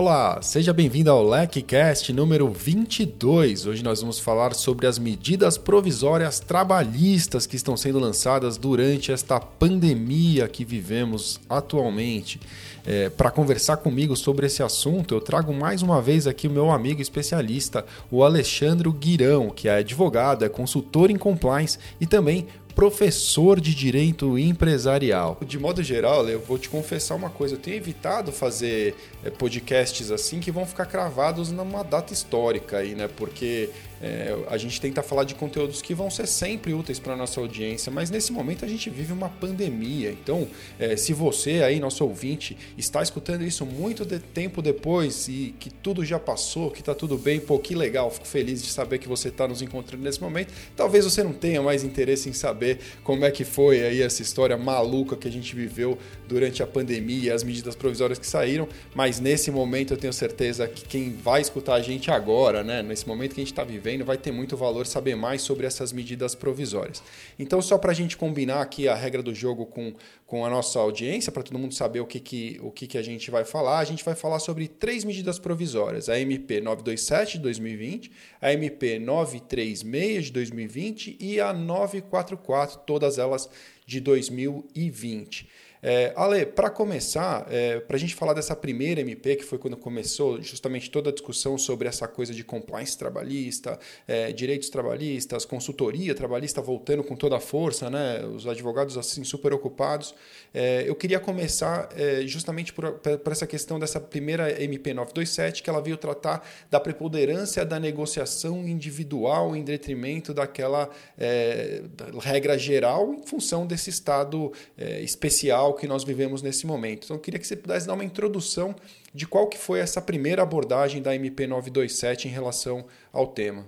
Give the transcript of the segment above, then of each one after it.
Olá, seja bem-vindo ao LecCast número 22. Hoje nós vamos falar sobre as medidas provisórias trabalhistas que estão sendo lançadas durante esta pandemia que vivemos atualmente. É, Para conversar comigo sobre esse assunto, eu trago mais uma vez aqui o meu amigo especialista, o Alexandre Guirão, que é advogado, é consultor em compliance e também professor de direito empresarial. De modo geral, eu vou te confessar uma coisa: eu tenho evitado fazer é, podcasts assim que vão ficar cravados numa data histórica aí, né? Porque é, a gente tenta falar de conteúdos que vão ser sempre úteis para a nossa audiência, mas nesse momento a gente vive uma pandemia. Então, é, se você aí, nosso ouvinte, está escutando isso muito de tempo depois e que tudo já passou, que está tudo bem, pô, que legal, fico feliz de saber que você está nos encontrando nesse momento. Talvez você não tenha mais interesse em saber como é que foi aí essa história maluca que a gente viveu durante a pandemia, as medidas provisórias que saíram, mas nesse momento eu tenho certeza que quem vai escutar a gente agora, né, nesse momento que a gente está vivendo, vai ter muito valor saber mais sobre essas medidas provisórias. Então, só para a gente combinar aqui a regra do jogo com, com a nossa audiência, para todo mundo saber o, que, que, o que, que a gente vai falar, a gente vai falar sobre três medidas provisórias: a MP 927 de 2020, a MP 936 de 2020 e a 944, todas elas de 2020. É, Ale, para começar, é, para a gente falar dessa primeira MP, que foi quando começou justamente toda a discussão sobre essa coisa de compliance trabalhista, é, direitos trabalhistas, consultoria trabalhista voltando com toda a força, né? os advogados assim super ocupados, é, eu queria começar é, justamente por, por, essa questão dessa primeira MP 927, que ela veio tratar da preponderância da negociação individual em detrimento daquela é, regra geral em função desse estado especial que nós vivemos nesse momento. Então eu queria que você pudesse dar uma introdução de qual que foi essa primeira abordagem da MP 927 em relação ao tema.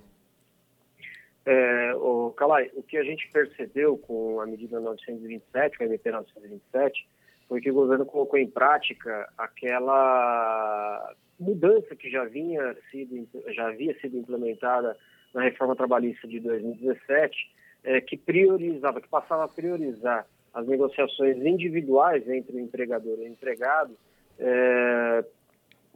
É, o Calai, o que a gente percebeu com a medida 927, com a MP 927, foi que o governo colocou em prática aquela mudança que já vinha sido já havia sido implementada na reforma trabalhista de 2017, é, que priorizava, que passava a priorizar as negociações individuais entre o empregador e o empregado é,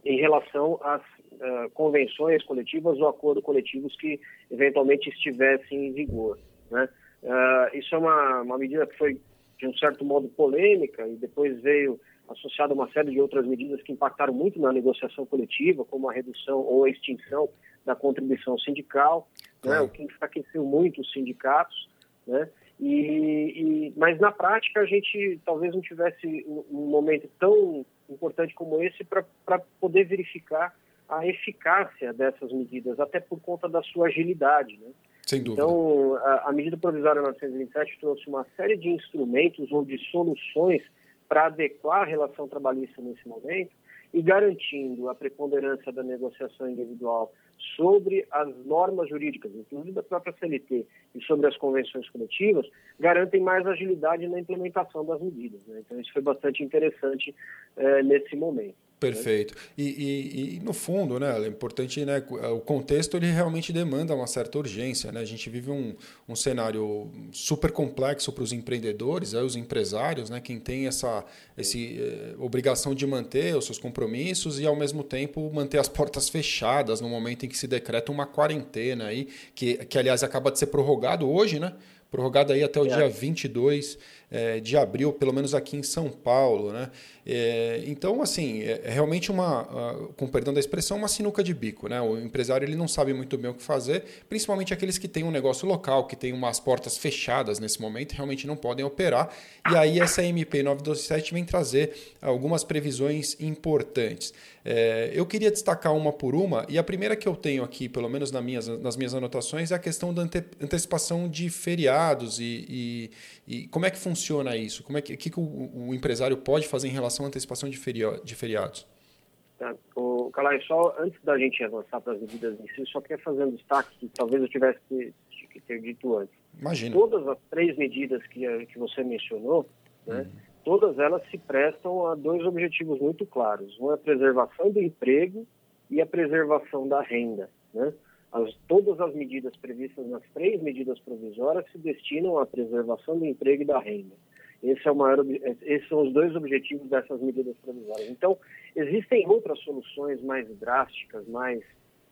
em relação às é, convenções coletivas ou acordos coletivos que eventualmente estivessem em vigor. Né? É, isso é uma, uma medida que foi, de um certo modo, polêmica e depois veio associada a uma série de outras medidas que impactaram muito na negociação coletiva, como a redução ou a extinção da contribuição sindical, né? o que enfraqueceu muito os sindicatos, né? E, e, mas na prática a gente talvez não tivesse um, momento tão importante como esse para poder verificar a eficácia dessas medidas, até por conta da sua agilidade. Né? Sem dúvida. Então, a, a medida provisória 927 trouxe uma série de instrumentos ou de soluções para adequar a relação trabalhista nesse momento e garantindo a preponderância da negociação individual sobre as normas jurídicas, inclusive da própria CLT, e sobre as convenções coletivas, garantem mais agilidade na implementação das medidas. Né? Então, isso foi bastante interessante eh, nesse momento. Perfeito. E, e, e, no fundo, né, é importante, né, o contexto ele realmente demanda uma certa urgência. Né? A gente vive um, um cenário super complexo para os empreendedores, aí os empresários, né, quem tem essa esse, eh, obrigação de manter os seus compromissos e, ao mesmo tempo, manter as portas fechadas no momento em que se decreta uma quarentena, aí, que, que aliás acaba de ser prorrogado hoje, né? prorrogado aí até o é. dia 22 é, de abril, pelo menos aqui em São Paulo. Né? É, então, assim, é, é realmente uma, com perdão da expressão, uma sinuca de bico. Né? O empresário ele não sabe muito bem o que fazer, principalmente aqueles que têm um negócio local, que têm umas portas fechadas nesse momento, realmente não podem operar. E aí essa MP 927 vem trazer algumas previsões importantes. É, eu queria destacar uma por uma, e a primeira que eu tenho aqui, pelo menos nas minhas, nas minhas anotações, é a questão da ante, antecipação de feriados e, e, e como é que funciona funciona isso? Como é que, que, que o, o, empresário pode fazer em relação à antecipação de, feria, de feriados? Tá. O Calai, só antes da gente avançar para as medidas em si, só queria fazer um destaque que talvez eu tivesse que, que ter dito antes. Imagina. Todas as três medidas que, que você mencionou, né, uhum. todas elas se prestam a dois objetivos muito claros. Um é a preservação do emprego e a preservação da renda. Né? As, todas as medidas previstas nas três medidas provisórias se destinam à preservação do emprego e da renda. Esse é o maior, esses são os dois objetivos dessas medidas provisórias. Então, existem outras soluções mais drásticas, mais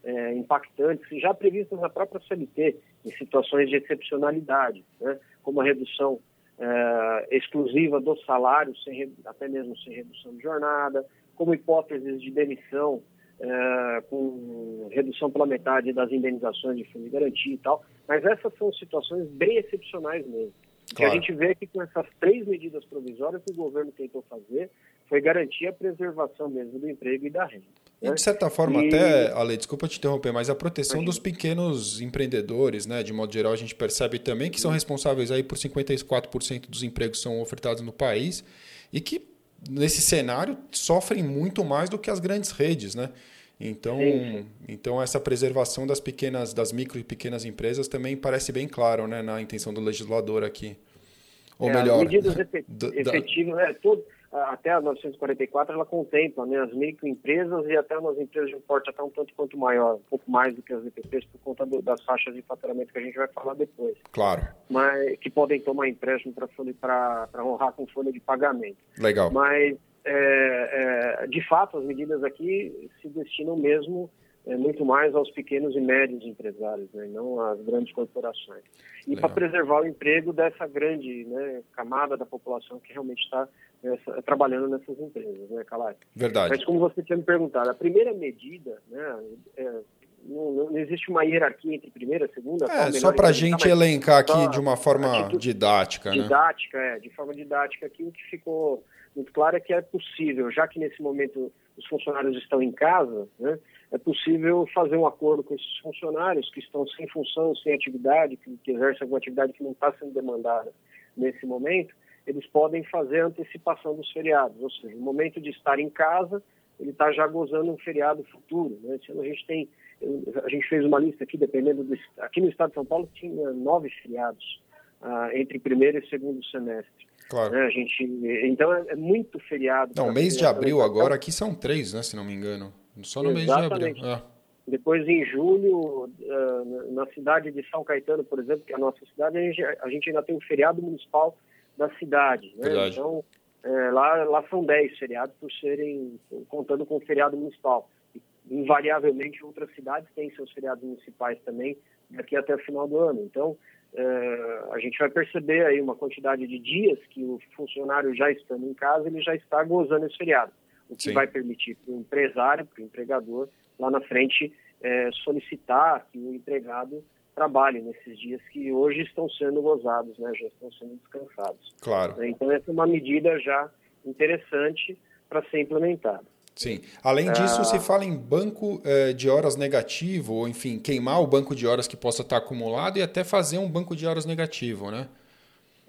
é, impactantes, já previstas na própria CLT, em situações de excepcionalidade, né? como a redução é, exclusiva do salário, sem, até mesmo sem redução de jornada, como hipóteses de demissão é, com redução pela metade das indenizações de fundo de garantia e tal. Mas essas são situações bem excepcionais mesmo. Claro. que a gente vê que com essas três medidas provisórias que o governo tentou fazer foi garantir a preservação mesmo do emprego e da renda. E de certa forma, e... até, Ale, desculpa te interromper, mas a proteção dos pequenos empreendedores, né, de modo geral, a gente percebe também que são responsáveis aí por 54% dos empregos que são ofertados no país e que, nesse cenário, sofrem muito mais do que as grandes redes, né? Então, então essa preservação das pequenas, das micro e pequenas empresas também parece bem claro, né, na intenção do legislador aqui. Ou é, melhor, medidas efetivas, da... é, todo, até a 944 ela contempla né, as microempresas e até umas empresas de um porte até um tanto quanto maior, um pouco mais do que as EPPs por conta do, das faixas de faturamento que a gente vai falar depois. Claro. Mas que podem tomar empréstimo para honrar com folha de pagamento. Legal. Mas é, é, de fato as medidas aqui se destinam mesmo é, muito mais aos pequenos e médios empresários, né, não às grandes corporações. E para preservar o emprego dessa grande né, camada da população que realmente está trabalhando nessas empresas, né, Calai? Verdade. Mas como você tinha me perguntado, a primeira medida, né, é, não, não, existe uma hierarquia entre primeira segunda. É, só para a gente elencar aqui de uma forma didática, né? Didática, é, de forma didática aqui, o que ficou muito claro é que é possível, já que nesse momento os funcionários estão em casa, né, é possível fazer um acordo com esses funcionários que estão sem função, sem atividade, que, que exercem alguma atividade que não está sendo demandada nesse momento, eles podem fazer antecipação dos feriados, ou seja, no momento de estar em casa, ele está já gozando um feriado futuro. Né? Esse ano a gente tem, a gente fez uma lista aqui, dependendo do aqui no estado de São Paulo tinha nove feriados ah, entre primeiro e segundo semestre. Claro. Né? A gente, então é, é muito feriado. Não, mês de abril agora aqui são três, né? Se não me engano. Só no Exatamente. mês de abril. É. Depois, em julho, ah, na cidade de São Caetano, por exemplo, que é a nossa cidade, a gente, ainda tem um feriado municipal da cidade. Né? Então, é, lá, lá são 10 feriados por serem, contando com o feriado municipal. Invariavelmente, outras cidades têm seus feriados municipais também, daqui até o final do ano. Então, é, a gente vai perceber aí uma quantidade de dias que o funcionário já estando em casa, ele já está gozando esse feriado. O que Sim. vai permitir para o empresário, para o empregador, lá na frente, é, solicitar que o empregado trabalhe nesses dias que hoje estão sendo gozados, né, já estão sendo descansados. Claro. Então, essa é uma medida já interessante para ser implementada. Sim. Além disso, ah, se fala em banco eh, de horas negativo, ou enfim, queimar o banco de horas que possa estar acumulado e até fazer um banco de horas negativo, né?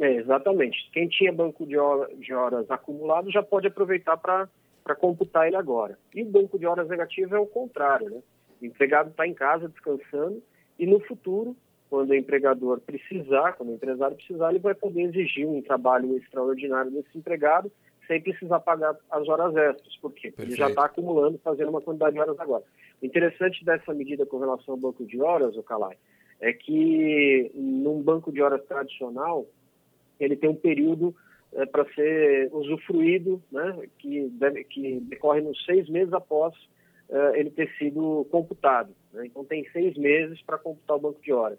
É, exatamente. Quem tinha banco de, hora, de horas acumulado já pode aproveitar para computar ele agora. E o banco de horas negativo é o contrário, né? O empregado está em casa descansando e no futuro, quando o empregador precisar, quando o empresário precisar, ele vai poder exigir um trabalho extraordinário desse empregado sem precisar pagar as horas extras. Por quê? Porque ele já está acumulando, fazendo uma quantidade de horas agora. O interessante dessa medida com relação ao banco de horas, o Calai, é que num banco de horas tradicional, ele tem um período é, para ser usufruído, né, que, deve, que decorre nos seis meses após é, ele ter sido computado. Né? Então, tem seis meses para computar o banco de horas,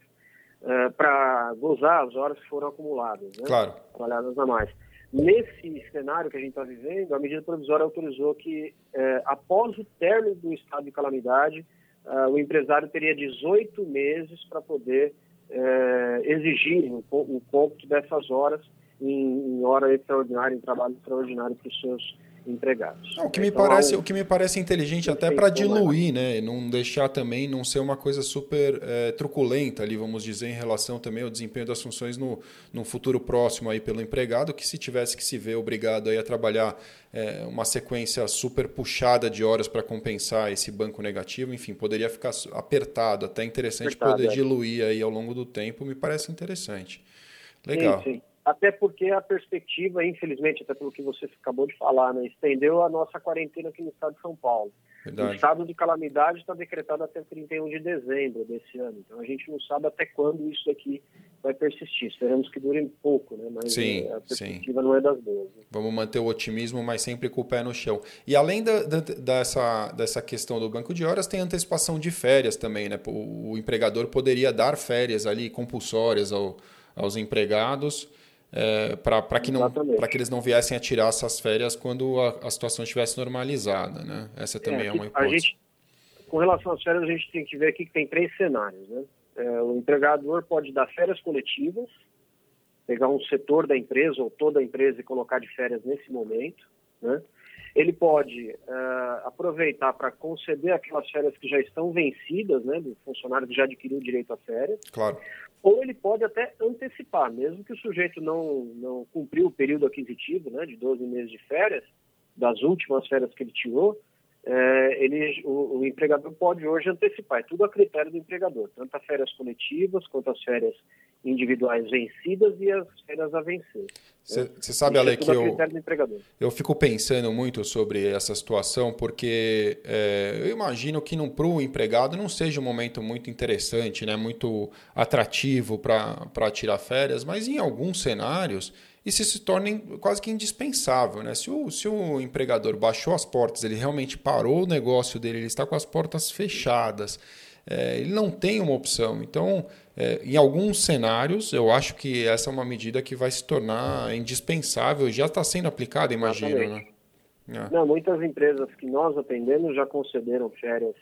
é, para gozar as horas que foram acumuladas, né? claro. trabalhadas a mais. Nesse cenário que a gente está vivendo, a medida provisória autorizou que, é, após o término do estado de calamidade, o empresário teria 18 meses para poder exigir o um, um dessas horas em, em, hora extraordinária, em trabalho extraordinário para os seus empregados. Não, o que me então, parece, o que me parece inteligente até para diluir, né, não deixar também não ser uma coisa super é, truculenta ali, vamos dizer, em relação também ao desempenho das funções no, no futuro próximo aí pelo empregado, que se tivesse que se ver obrigado aí a trabalhar é, uma sequência super puxada de horas para compensar esse banco negativo, enfim, poderia ficar apertado, até interessante apertado, poder é. diluir aí ao longo do tempo, me parece interessante. Legal. Sim, sim até porque a perspectiva, infelizmente, até pelo que você acabou de falar, né, estendeu a nossa quarentena aqui no estado de São Paulo. Verdade. O estado de calamidade está decretado até 31 de dezembro desse ano, então a gente não sabe até quando isso aqui vai persistir. Esperamos que dure pouco, né? mas sim, a perspectiva sim. não é das boas. Né? Vamos manter o otimismo, mas sempre com o pé no chão. E além da, da, dessa, dessa questão do banco de horas, tem antecipação de férias também. Né? O, o empregador poderia dar férias ali compulsórias ao, aos empregados é, para que, não, que eles não viessem a tirar essas férias quando a, a situação estivesse normalizada. Né? Essa também é, é uma hipótese. Gente, com relação às férias, a gente tem que ver aqui que tem três cenários. Né? É, o empregador pode dar férias coletivas, pegar um setor da empresa ou toda a empresa e colocar de férias nesse momento. Né? Ele pode uh, aproveitar para conceder aquelas férias que já estão vencidas, né, do funcionário que já adquiriu o direito a férias. Claro ou ele pode até antecipar, mesmo que o sujeito não, não cumpriu o período aquisitivo né, de 12 meses de férias, das últimas férias que ele tirou, é, ele, o, o, empregador pode hoje antecipar, é tudo a critério do empregador, tanto as férias coletivas quanto as férias individuais vencidas e as férias a vencer. Você né? sabe, Ale, é que eu, eu fico pensando muito sobre essa situação, porque é, eu imagino que para o empregado não seja um momento muito interessante, né, muito atrativo para tirar férias, mas em alguns cenários isso se torna quase que indispensável. Né? Se, o, se o empregador baixou as portas, ele realmente parou o negócio dele, ele está com as portas fechadas, é, ele não tem uma opção. Então, é, em alguns cenários, eu acho que essa é uma medida que vai se tornar indispensável, já está sendo aplicada, imagino. Né? É. Não, muitas empresas que nós atendemos já concederam férias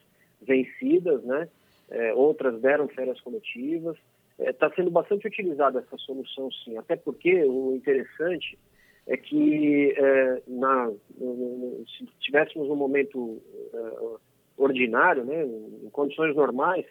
vencidas, né? É, outras deram férias coletivas. Está é, sendo bastante utilizada essa solução, sim. Até porque o interessante é que é, na, se tivéssemos um momento é, ordinário, né, em condições normais,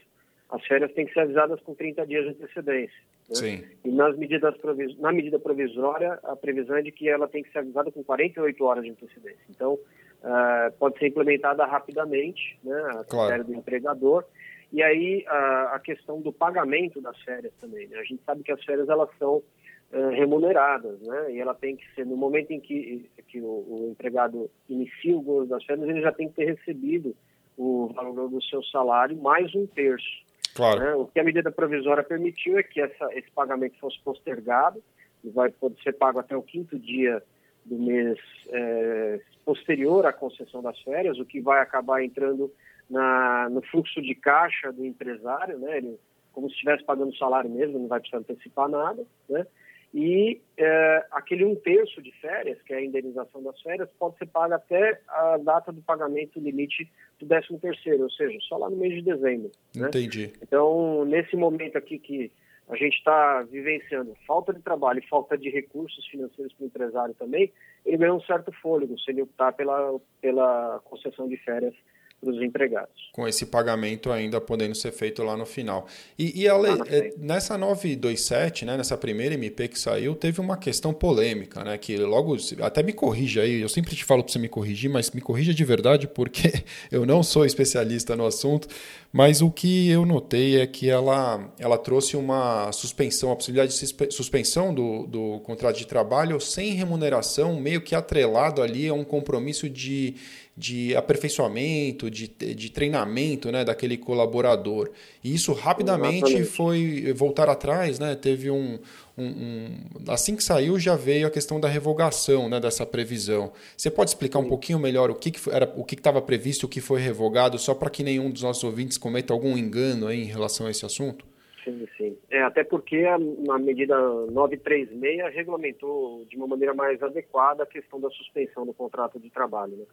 as férias têm que ser avisadas com 30 dias de antecedência. Né? Sim. E nas medidas na medida provisória, a previsão é de que ela tem que ser avisada com 48 horas de antecedência. Então, uh, pode ser implementada rapidamente, né, a claro. do empregador, e aí a, a questão do pagamento das férias também. Né? A gente sabe que as férias elas são uh, remuneradas, né? E ela tem que ser no momento em que, que o, o, empregado inicia o gozo das férias, ele já tem que ter recebido o valor do seu salário mais um terço. Claro. Né? O que a medida provisória permitiu é que essa, esse pagamento fosse postergado e vai poder ser pago até o quinto dia do mês é, posterior à concessão das férias, o que vai acabar entrando na, no fluxo de caixa do empresário, né? Ele, como se estivesse pagando salário mesmo, não vai precisar antecipar nada, né? E é, aquele um terço de férias, que é a indenização das férias, pode ser pago até a data do pagamento limite do 13 terceiro, ou seja, só lá no mês de dezembro. Né? Entendi. Então, nesse momento aqui que a gente está vivenciando falta de trabalho e falta de recursos financeiros para o empresário também, ele ganha um certo fôlego se ele optar pela, pela concessão de férias para os empregados. Com esse pagamento ainda podendo ser feito lá no final. E, e Ale, é, nessa 927, né, nessa primeira MP que saiu, teve uma questão polêmica, né? Que logo. Até me corrija aí, eu sempre te falo para você me corrigir, mas me corrija de verdade, porque eu não sou especialista no assunto. Mas o que eu notei é que ela, ela trouxe uma suspensão, a possibilidade de suspensão do, do contrato de trabalho sem remuneração, meio que atrelado ali a um compromisso de de aperfeições de, de treinamento né, daquele colaborador. E isso rapidamente Exatamente. foi voltar atrás, né? Teve um, um, um, Assim que saiu, já veio a questão da revogação né, dessa previsão. Você pode explicar um pouquinho melhor o que, que era o que estava previsto, o que foi revogado, só para que nenhum dos nossos ouvintes cometa algum engano aí em relação a esse assunto? Sim, sim. É, até porque a, a medida 936 regulamentou de uma maneira mais adequada a questão da suspensão do contrato de trabalho. Né?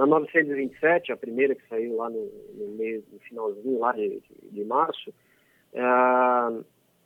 Na 927, a primeira que saiu lá no, no, no finalzinho lá de, de março, é,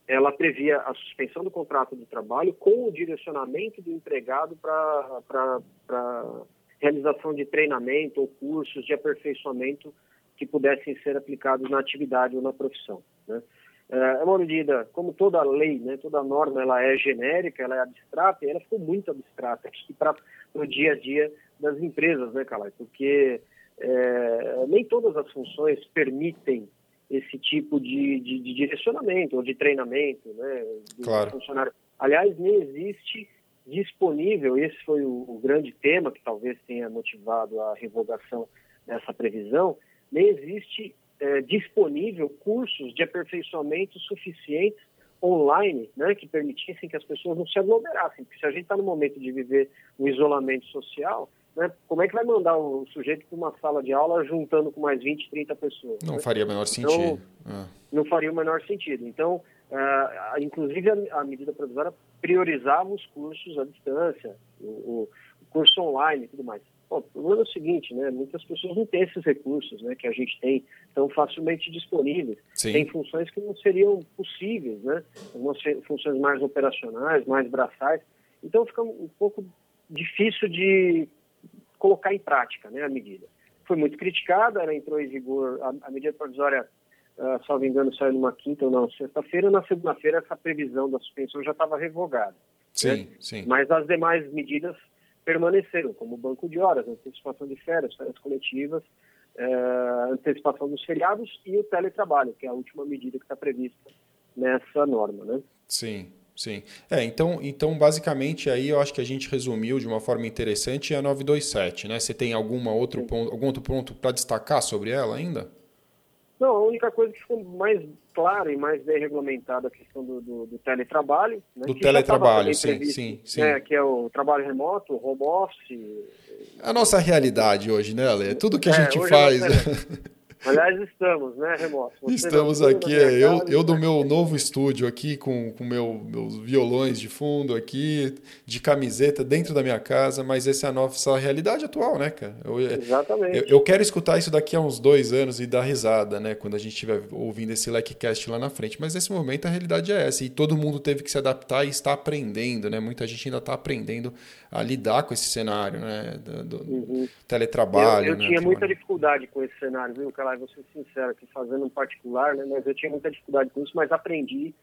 ela previa a suspensão do contrato de trabalho com o direcionamento do empregado para realização de treinamento ou cursos de aperfeiçoamento que pudessem ser aplicados na atividade ou na profissão. Né? É, é uma medida, como toda lei, né, toda norma, ela é genérica, ela é abstrata, e ela ficou muito abstrata para o dia a dia das empresas, né, Calai? Porque é, nem todas as funções permitem esse tipo de, de, de direcionamento ou de treinamento né, do claro. funcionário. Aliás, nem existe disponível, esse foi o, o, grande tema que talvez tenha motivado a revogação dessa previsão, nem existe é, disponível cursos de aperfeiçoamento suficientes online, né, que permitissem que as pessoas não se aglomerassem. Porque se a gente está no momento de viver um isolamento social, né, como é que vai mandar o sujeito para uma sala de aula juntando com mais 20, 30 pessoas? Não né? faria o menor então, sentido. Então, Não faria o menor sentido. Então, uh, inclusive a, a, medida provisória priorizava os cursos à distância, o, o curso online e tudo mais. Bom, o problema é o seguinte, né? Muitas pessoas não têm esses recursos, né? Que a gente tem tão facilmente disponíveis. Sim. Tem funções que não seriam possíveis, né? Algumas funções mais operacionais, mais braçais. Então fica um pouco difícil de colocar em prática, né? A medida foi muito criticada, ela entrou em vigor a, a medida provisória, uh, salvo engano, saiu numa quinta ou não sexta-feira. Na segunda-feira essa previsão da suspensão já estava revogada. Sim, né? sim. Mas as demais medidas permaneceram, como banco de horas, antecipação de férias, férias coletivas, é, antecipação dos feriados e o teletrabalho, que é a última medida que está prevista nessa norma, né? Sim, sim. É, então, então, basicamente, aí eu acho que a gente resumiu de uma forma interessante a 927, né? Você tem alguma outro ponto, algum outro ponto para destacar sobre ela ainda? Não, a única coisa que ficou mais clara e mais bem regulamentada a questão do, do, do teletrabalho. Né, do teletrabalho, sim, previsto, sim, sim. Né, que é o trabalho remoto, o home office. A nossa realidade hoje, né, Ale? Tudo que a é, gente é faz. Aliás, estamos, né, Remoto? Você estamos aqui, é, eu, eu do meu novo estúdio aqui, com, com meu, meus violões de fundo aqui, de camiseta dentro da minha casa, mas essa é a nossa realidade atual, né, cara? Eu, é, Exatamente. Eu, eu, quero escutar isso daqui a uns dois anos e dar risada, né, quando a gente estiver ouvindo esse LecCast lá na frente, mas nesse momento a realidade é essa, e todo mundo teve que se adaptar e está aprendendo, né? Muita gente ainda está aprendendo a lidar com esse cenário, né? Do, do uhum. teletrabalho. Eu, eu né? tinha muita dificuldade com esse cenário, viu, Calai? Vou ser sincero aqui, fazendo um particular, né? Mas eu tinha muita dificuldade com isso, mas aprendi.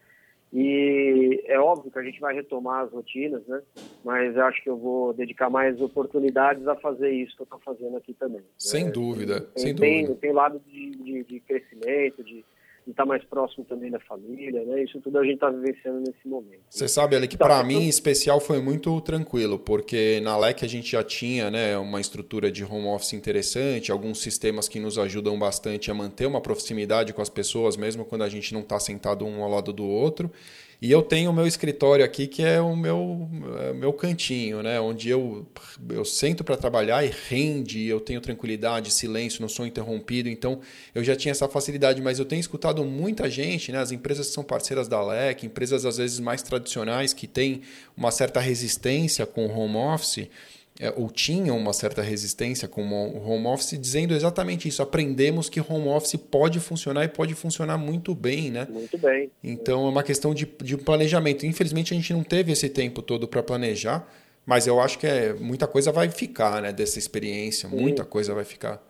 E é óbvio que a gente vai retomar as rotinas, né? Mas eu acho que eu vou dedicar mais oportunidades a fazer isso que eu estou fazendo aqui também. Sem né? dúvida, tem, sem tem, dúvida. Tem lado de, de, de crescimento, de de estar mais próximo também da família, né? Isso tudo a gente está vivenciando nesse momento. Você né? sabe, Ali, que então, para mim, em especial, foi muito tranquilo, porque na LEC a gente já tinha né, uma estrutura de home office interessante, alguns sistemas que nos ajudam bastante a manter uma proximidade com as pessoas, mesmo quando a gente não está sentado um ao lado do outro. E eu tenho o meu escritório aqui, que é o meu, é, meu cantinho, né? onde eu, eu sento para trabalhar e rende, eu tenho tranquilidade, silêncio, não sou interrompido. Então, eu já tinha essa facilidade, mas eu tenho escutado muita gente, né? as empresas que são parceiras da LEC, empresas às vezes mais tradicionais, que têm uma certa resistência com o home office é, ou tinham uma certa resistência com o home office, dizendo exatamente isso. Aprendemos que home office pode funcionar e pode funcionar muito bem, né? Muito bem. Então é uma questão de, de planejamento. Infelizmente a gente não teve esse tempo todo para planejar, mas eu acho que é, muita coisa vai ficar, né? Dessa experiência, Sim. muita coisa vai ficar.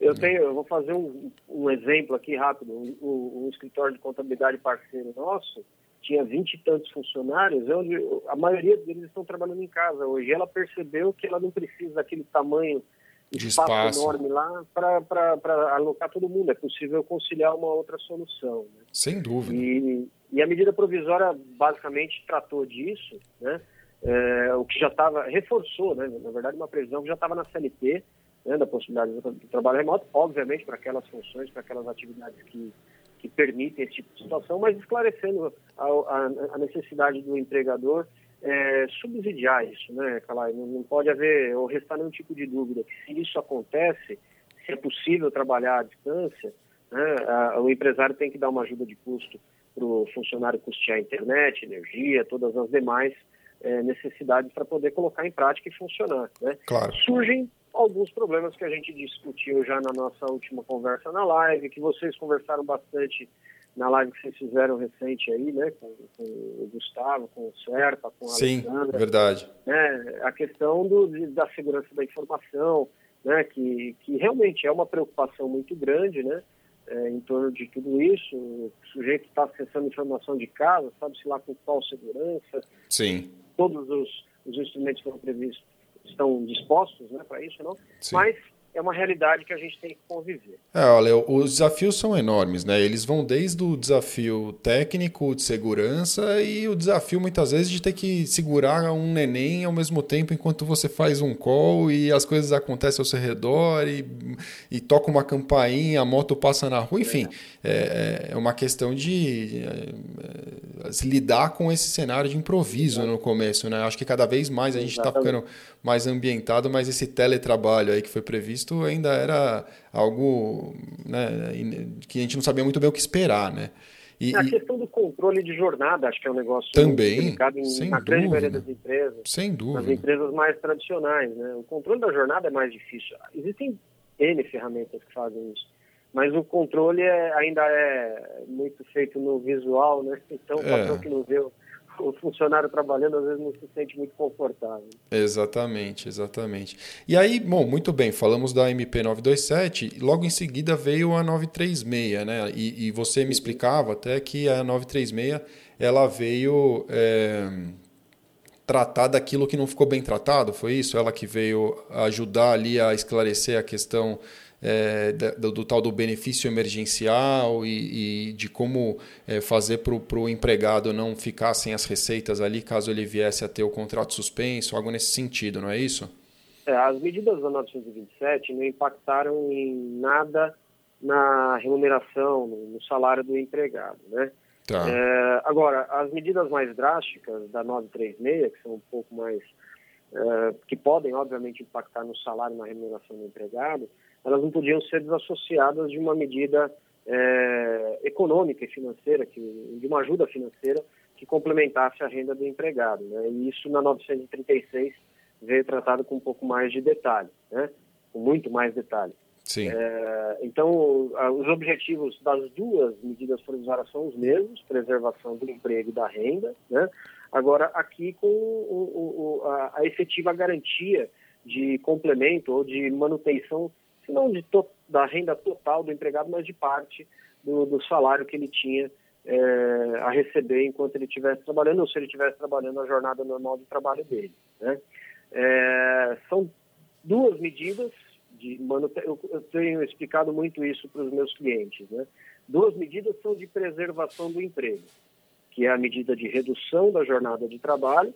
Eu tenho, eu vou fazer um, um exemplo aqui rápido. Um, um, um escritório de contabilidade parceiro nosso, tinha vinte e tantos funcionários, é onde a maioria deles estão trabalhando em casa hoje. Ela percebeu que ela não precisa daquele tamanho de espaço, espaço. enorme lá para alocar todo mundo. É possível conciliar uma outra solução. Né? Sem dúvida. E, e, a medida provisória basicamente tratou disso, né? É, o que já estava, reforçou, né? na verdade, uma previsão que já estava na CLT, né? da possibilidade do trabalho remoto, obviamente para aquelas funções, para aquelas atividades que que permitem esse tipo de situação, mas esclarecendo a, a, a necessidade do empregador é, subsidiar isso, né, Calai? Não, não, pode haver ou restar nenhum tipo de dúvida que se isso acontece, se é possível trabalhar à distância, né, a, o empresário tem que dar uma ajuda de custo para o funcionário custear internet, energia, todas as demais é, necessidades para poder colocar em prática e funcionar. Né? Claro. Surgem alguns problemas que a gente discutiu já na nossa última conversa na live, que vocês conversaram bastante na live que vocês fizeram recente aí, né, com, com o Gustavo, com o Serpa, com a Sim, Alexandra. verdade. Né, a questão do, da segurança da informação, né, que, que realmente é uma preocupação muito grande, né, é, em torno de tudo isso. O sujeito está acessando informação de casa, sabe-se lá com qual segurança. Sim. Todos os, os instrumentos foram previstos estão dispostos né, para isso, não? Sim. Mas é uma realidade que a gente tem que conviver. É, olha, os desafios são enormes, né? Eles vão desde o desafio técnico de segurança e o desafio muitas vezes de ter que segurar um neném ao mesmo tempo enquanto você faz um call e as coisas acontecem ao seu redor e, e toca uma campainha, a moto passa na rua, enfim, é, é, é uma questão de é, se lidar com esse cenário de improviso no começo, né? Acho que cada vez mais a gente está ficando mais ambientado, mas esse teletrabalho aí que foi previsto ainda era algo né, que a gente não sabia muito bem o que esperar, né? E, a questão do controle de jornada, acho que é um negócio também, em, sem na grande maioria das empresas. Sem dúvida. Nas empresas mais tradicionais, né? O controle da jornada é mais difícil. Existem N ferramentas que fazem isso. Mas o controle é, ainda é muito feito no visual, né? Então, o patrão é. que não vê o funcionário trabalhando às vezes não se sente muito confortável. Exatamente, exatamente. E aí, bom, muito bem, falamos da MP927, logo em seguida veio a 936, né? E, e você me explicava até que a 936 ela veio é, tratar daquilo que não ficou bem tratado, foi isso? Ela que veio ajudar ali a esclarecer a questão é, do, do, tal do benefício emergencial e, e de como é, fazer para o empregado não ficar sem as receitas ali caso ele viesse a ter o contrato suspenso, algo nesse sentido, não é isso? É, as medidas da 927 não impactaram em nada na remuneração, no, salário do empregado, né? Tá. É, agora, as medidas mais drásticas da 936, que são um pouco mais é, que podem, obviamente, impactar no salário na remuneração do empregado, elas não podiam ser desassociadas de uma medida é, econômica e financeira, que, de uma ajuda financeira que complementasse a renda do empregado. Né? E isso na 936 veio tratado com um pouco mais de detalhe, né? com muito mais detalhe. Sim. É, então, os objetivos das duas medidas provisórias são os mesmos, preservação do emprego e da renda, né? Agora aqui com o, o, a, a efetiva garantia de complemento ou de manutenção se não de to, da renda total do empregado, mas de parte do, do salário que ele tinha é, a receber enquanto ele estivesse trabalhando, ou se ele estivesse trabalhando a jornada normal de trabalho dele. Né? É, são duas medidas de manutenção, eu, eu tenho explicado muito isso para os meus clientes. Né? Duas medidas são de preservação do emprego, que é a medida de redução da jornada de trabalho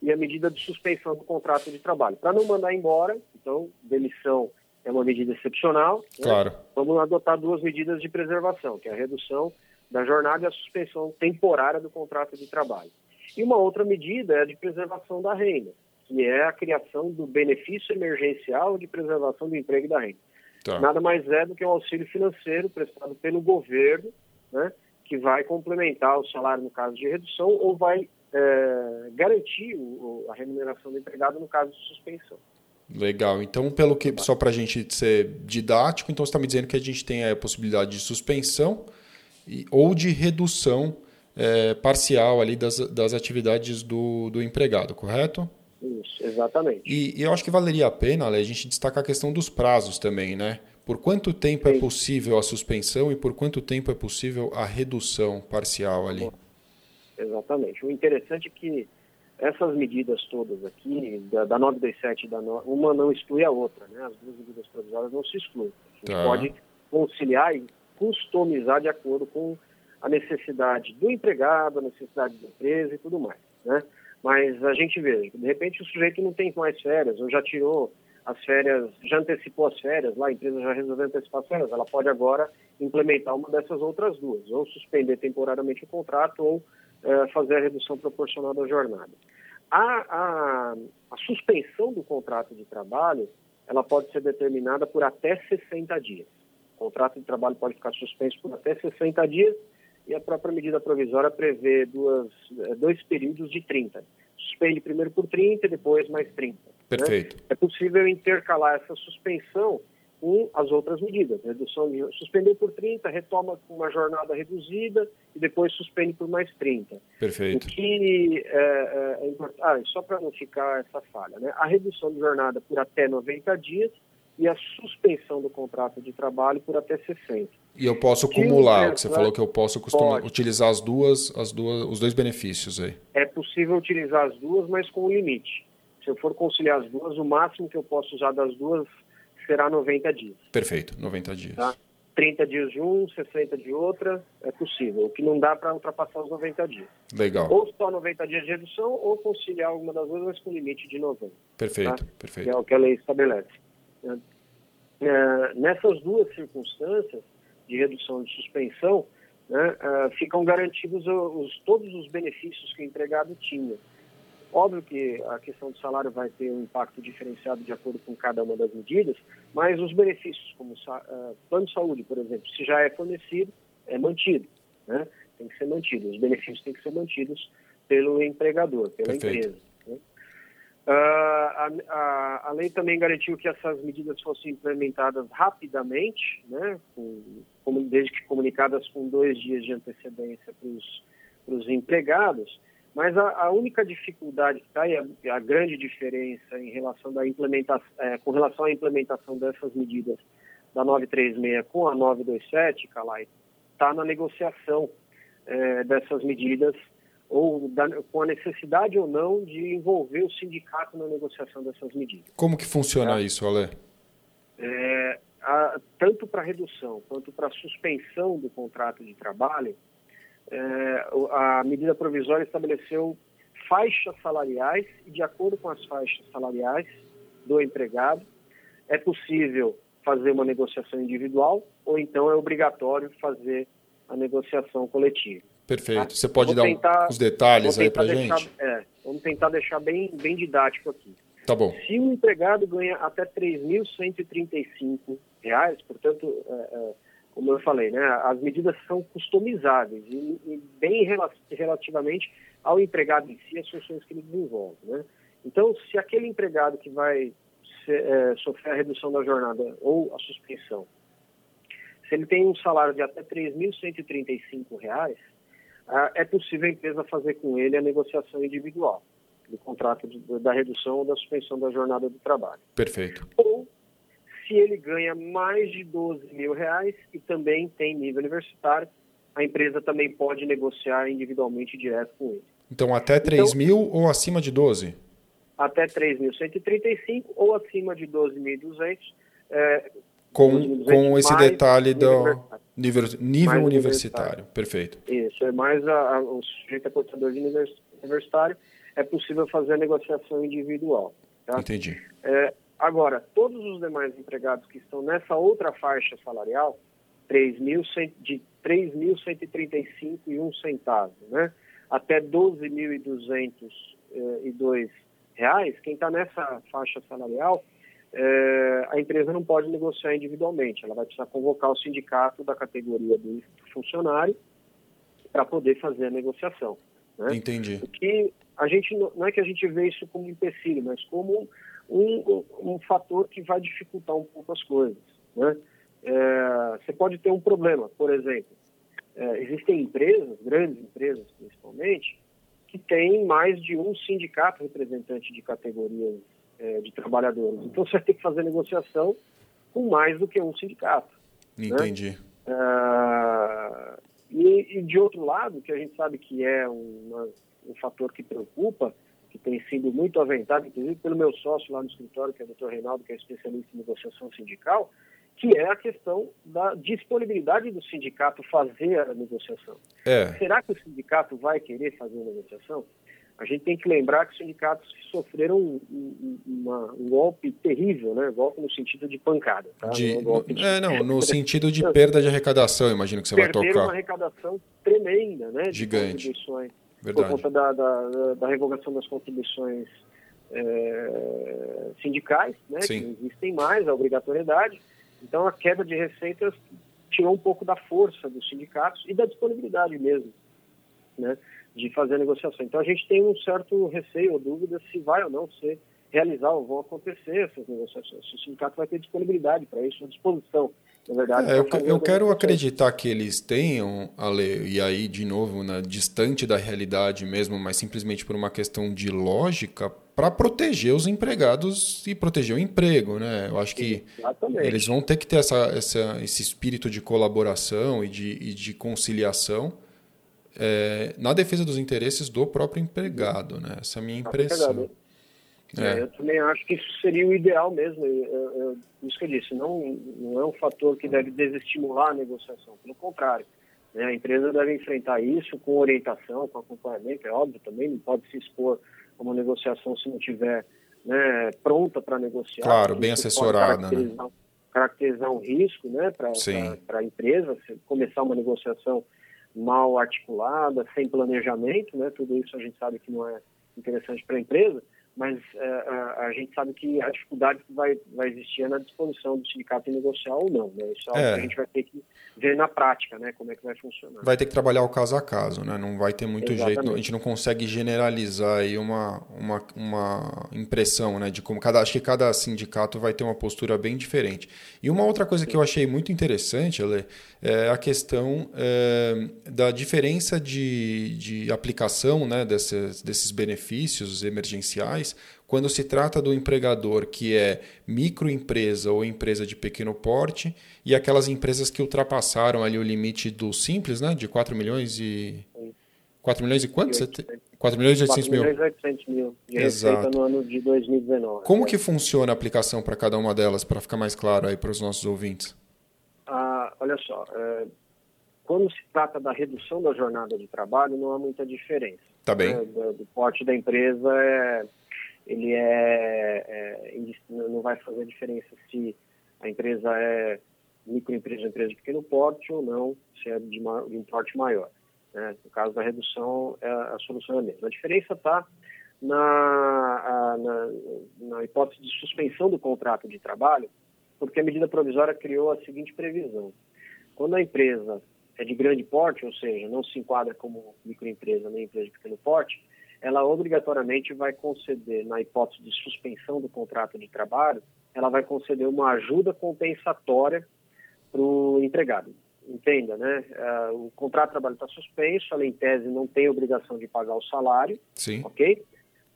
e a medida de suspensão do contrato de trabalho. Para não mandar embora, então, demissão é uma medida excepcional. Né? Claro. Né? Vamos adotar duas medidas de preservação, que é a redução da jornada e a suspensão temporária do contrato de trabalho. E uma outra medida é a de preservação da renda, que é a criação do benefício emergencial de preservação do emprego e da renda. Tá. Nada mais é do que um auxílio financeiro prestado pelo governo, né, que vai complementar o salário no caso de redução ou vai é, garantir o, a remuneração do empregado no caso de suspensão. Legal. Então, pelo que só para a gente ser didático, então você está me dizendo que a gente tem a possibilidade de suspensão e, ou de redução é, parcial ali das, das atividades do, do empregado, correto? Isso, exatamente. E, e eu acho que valeria a pena a gente destacar a questão dos prazos também, né? Por quanto tempo é Sim. é possível a suspensão e por quanto tempo é possível a redução parcial ali? Exatamente. O interessante é que essas medidas todas aqui, da, da 927 da no, uma não exclui a outra, né? As duas medidas provisórias não se excluem. A gente tá. pode conciliar e customizar de acordo com a necessidade do empregado, a necessidade da empresa e tudo mais, né? Mas a gente vê, de repente o sujeito não tem mais férias, ou já tirou as férias, já antecipou as férias, lá a empresa já resolveu antecipar as férias, ela pode agora implementar uma dessas outras duas, ou suspender temporariamente o contrato, ou é, fazer a redução proporcional da jornada. A, a, a, suspensão do contrato de trabalho, ela pode ser determinada por até 60 dias. O contrato de trabalho pode ficar suspenso por até 60 dias e a própria medida provisória prevê duas, é, dois períodos de 30. Suspende primeiro por 30 e depois mais 30. Né? Perfeito. Né? É possível intercalar essa suspensão com as outras medidas. Redução de, suspender por 30, retoma com uma jornada reduzida e depois suspende por mais 30. Perfeito. O que é, é, é importante. Ah, só para não ficar essa falha, né? A redução de jornada por até 90 dias e a suspensão do contrato de trabalho por até 60. E eu posso acumular, o que você falou que eu posso costuma, utilizar as duas, as duas, os dois benefícios aí. É possível utilizar as duas, mas com um limite. Se eu for conciliar as duas, o máximo que eu posso usar das duas será 90 dias. Perfeito, 90 dias. Tá? 30 dias de um, 60 de outra, é possível. O que não dá para ultrapassar os 90 dias. Legal. Ou só 90 dias de redução, ou conciliar alguma das duas, mas com limite de 90. Perfeito, tá? perfeito. Que é o que a lei estabelece. É, é nessas duas circunstâncias, de redução de suspensão, né, uh, ficam garantidos os, todos os benefícios que o empregado tinha. Óbvio que a questão do salário vai ter um impacto diferenciado de acordo com cada uma das medidas, mas os benefícios, como uh, plano de saúde, por exemplo, se já é fornecido, é mantido, né? tem que ser mantido. Os benefícios têm que ser mantidos pelo empregador, pela Perfeito. empresa. Né? Uh, a, a, a, lei também garantiu que essas medidas fossem implementadas rapidamente, né? com, desde que comunicadas com dois dias de antecedência para os empregados. Mas a, a única dificuldade que está e a, a, grande diferença em relação da implementação, é, com relação à implementação dessas medidas da 936 com a 927, Calai, está na negociação é, dessas medidas ou da, com a necessidade ou não de envolver o sindicato na negociação dessas medidas. Como que funciona é, isso, Ale? É, a, tanto para redução quanto para suspensão do contrato de trabalho, é, a medida provisória estabeleceu faixas salariais e, de acordo com as faixas salariais do empregado, é possível fazer uma negociação individual ou então é obrigatório fazer a negociação coletiva. Perfeito. Tá? Você pode dar tentar, os detalhes aí para gente? É, vamos tentar deixar bem, bem didático aqui. Tá bom. Se o empregado ganha até R$ 3.135, portanto, é, é, como eu falei, né, as medidas são customizáveis e, e bem relativamente ao empregado em si, as funções que ele desenvolve. Né? Então, se aquele empregado que vai ser, é, sofrer a redução da jornada ou a suspensão, se ele tem um salário de até R$ 3.135, é possível a empresa fazer com ele a negociação individual do contrato de, da redução ou da suspensão da jornada do trabalho. Perfeito. Ou se ele ganha mais de 12 mil reais e também tem nível universitário, a empresa também pode negociar individualmente direto com ele. Então, até 3 então, mil ou acima de 12? Até 3.135 ou acima de 12.200. É, com, com esse detalhe do nível, nível universitário. universitário. Perfeito. Isso, é mais a, a, o sujeito a portador de universitário, é possível fazer a negociação individual. Tá? Entendi. É, agora, todos os demais empregados que estão nessa outra faixa salarial, 3 mil, de 3.135 e um centavo, né? até 12.202 eh, reais, quem está nessa faixa salarial é, a empresa não pode negociar individualmente, ela vai precisar convocar o sindicato da categoria do funcionário para poder fazer a negociação. Né? Entendi. O que a gente não é que a gente vê isso como um empecilho, mas como um, um, fator que vai dificultar um pouco as coisas. Né? É, você pode ter um problema, por exemplo, é, existem empresas, grandes empresas principalmente, que têm mais de um sindicato representante de categorias é, de trabalhadores. Então você vai ter que fazer negociação com mais do que um sindicato. Né? Entendi. Né? E, e, de outro lado, que a gente sabe que é uma, um fator que preocupa, que tem sido muito aventado, inclusive pelo meu sócio lá no escritório, que é o Dr. Reinaldo, que é especialista em negociação sindical, que é a questão da disponibilidade do sindicato fazer a negociação. É. Será que o sindicato vai querer fazer a negociação? A gente tem que lembrar que os sindicatos sofreram um, um, uma, um golpe terrível, né? Golpe no sentido de pancada. Tá? De, é, de... é, não, no sentido de perda de arrecadação, imagino que você Perderam vai tocar. uma arrecadação tremenda, né? Gigante. Verdade. Por conta da, da, da revogação das contribuições é, sindicais, né? Sim. Que existem mais, a obrigatoriedade. Então, a queda de receitas tirou um pouco da força dos sindicatos e da disponibilidade mesmo, né? de fazer a negociação. Então a gente tem um certo receio ou dúvida se vai ou não ser realizar ou vão acontecer essas negociações. Se o sindicato vai ter disponibilidade para isso, disposição, na verdade. É, eu, eu quero acreditar que eles tenham, Ale, e aí, de novo, né, distante da realidade mesmo, mas simplesmente por uma questão de lógica, para proteger os empregados e proteger o emprego. Né? Eu acho que Exatamente. eles vão ter que ter essa, essa, esse espírito de colaboração e de, e de conciliação é, na defesa dos interesses do próprio empregado, né? Essa é a minha impressão. É. Eu também acho que isso seria o ideal mesmo. Eu, eu, isso que eu disse, não, não é um fator que deve desestimular a negociação, pelo contrário. Né? A empresa deve enfrentar isso com orientação, com acompanhamento, é óbvio, também não pode se expor a uma negociação se não tiver né, pronta para negociar. Claro, bem assessorada. Né? Caracterizar, né? caracterizar um risco né, para a empresa, começar uma negociação mal articulada, sem planejamento, né, tudo isso a gente sabe que não é interessante para a empresa mas é, a, a, gente sabe que a dificuldade que vai, vai existir é na disposição do sindicato em negociar ou não. Né? Isso é, é. que a gente vai ter que ver na prática, né? como é que vai funcionar. Vai ter que trabalhar o caso a caso, né? não vai ter muito Exatamente. jeito, a gente não consegue generalizar aí uma, uma, uma impressão né? de como cada, acho que cada sindicato vai ter uma postura bem diferente. E uma outra coisa que eu achei muito interessante, Ale, é a questão é, da diferença de, de aplicação né? desses benefícios emergenciais quando se trata do empregador que é microempresa ou empresa de pequeno porte e aquelas empresas que ultrapassaram ali o limite do simples, né, de 4 milhões e 4 milhões e quantos? 4 milhões e 800 mil. 4 milhões e 800 mil de Exato. no ano de 2019. Como que funciona a aplicação para cada uma delas, para ficar mais claro aí para os nossos ouvintes? Ah, olha só, é, quando se trata da redução da jornada de trabalho, não há muita diferença. Tá bem. Né? Do, do porte da empresa é ele é, é, não vai fazer diferença se a empresa é microempresa, empresa de pequeno porte ou não, se é de, uma, de um porte maior. Né? No caso da redução, é, a solução é a mesma. A diferença está na, na, na hipótese de suspensão do contrato de trabalho, porque a medida provisória criou a seguinte previsão. Quando a empresa é de grande porte, ou seja, não se enquadra como microempresa nem empresa de pequeno porte, ela obrigatoriamente vai conceder, na hipótese de suspensão do contrato de trabalho, ela vai conceder uma ajuda compensatória para o empregado. Entenda, né? Uh, o contrato de trabalho está suspenso, ela em tese não tem obrigação de pagar o salário, Sim. ok?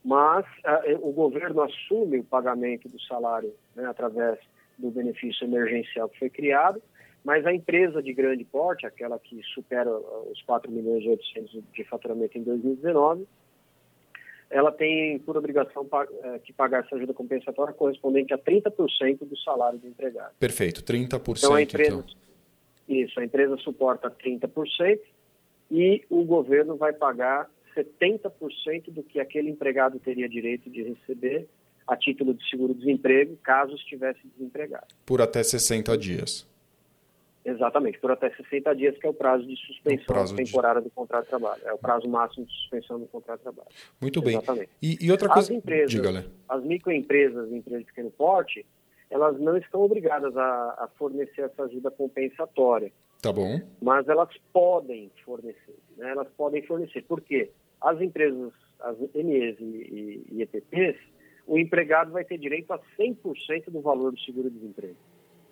Mas uh, o governo assume o pagamento do salário né, através do benefício emergencial que foi criado, mas a empresa de grande porte, aquela que supera os 4 milhões e 800 de faturamento em 2019, ela tem por obrigação é, que pagar essa ajuda compensatória correspondente a 30% do salário do empregado. Perfeito, 30%. Então a empresa, então. Isso, a empresa suporta 30% e o governo vai pagar 70% do que aquele empregado teria direito de receber a título de seguro-desemprego, caso estivesse desempregado. Por até 60 dias. Exatamente, por até 60 dias, que é o prazo de suspensão prazo temporária de... do contrato de trabalho. É o prazo máximo de suspensão do contrato de trabalho. Muito bem. Exatamente. E, e outra coisa... As empresas, Diga, as microempresas e empresas de pequeno porte, elas não estão obrigadas a, a, fornecer essa ajuda compensatória. Tá bom. Mas elas podem fornecer. Né? Elas podem fornecer. Por quê? As empresas, as MEs e, e, e EPPs, o empregado vai ter direito a 100% do valor do seguro-desemprego.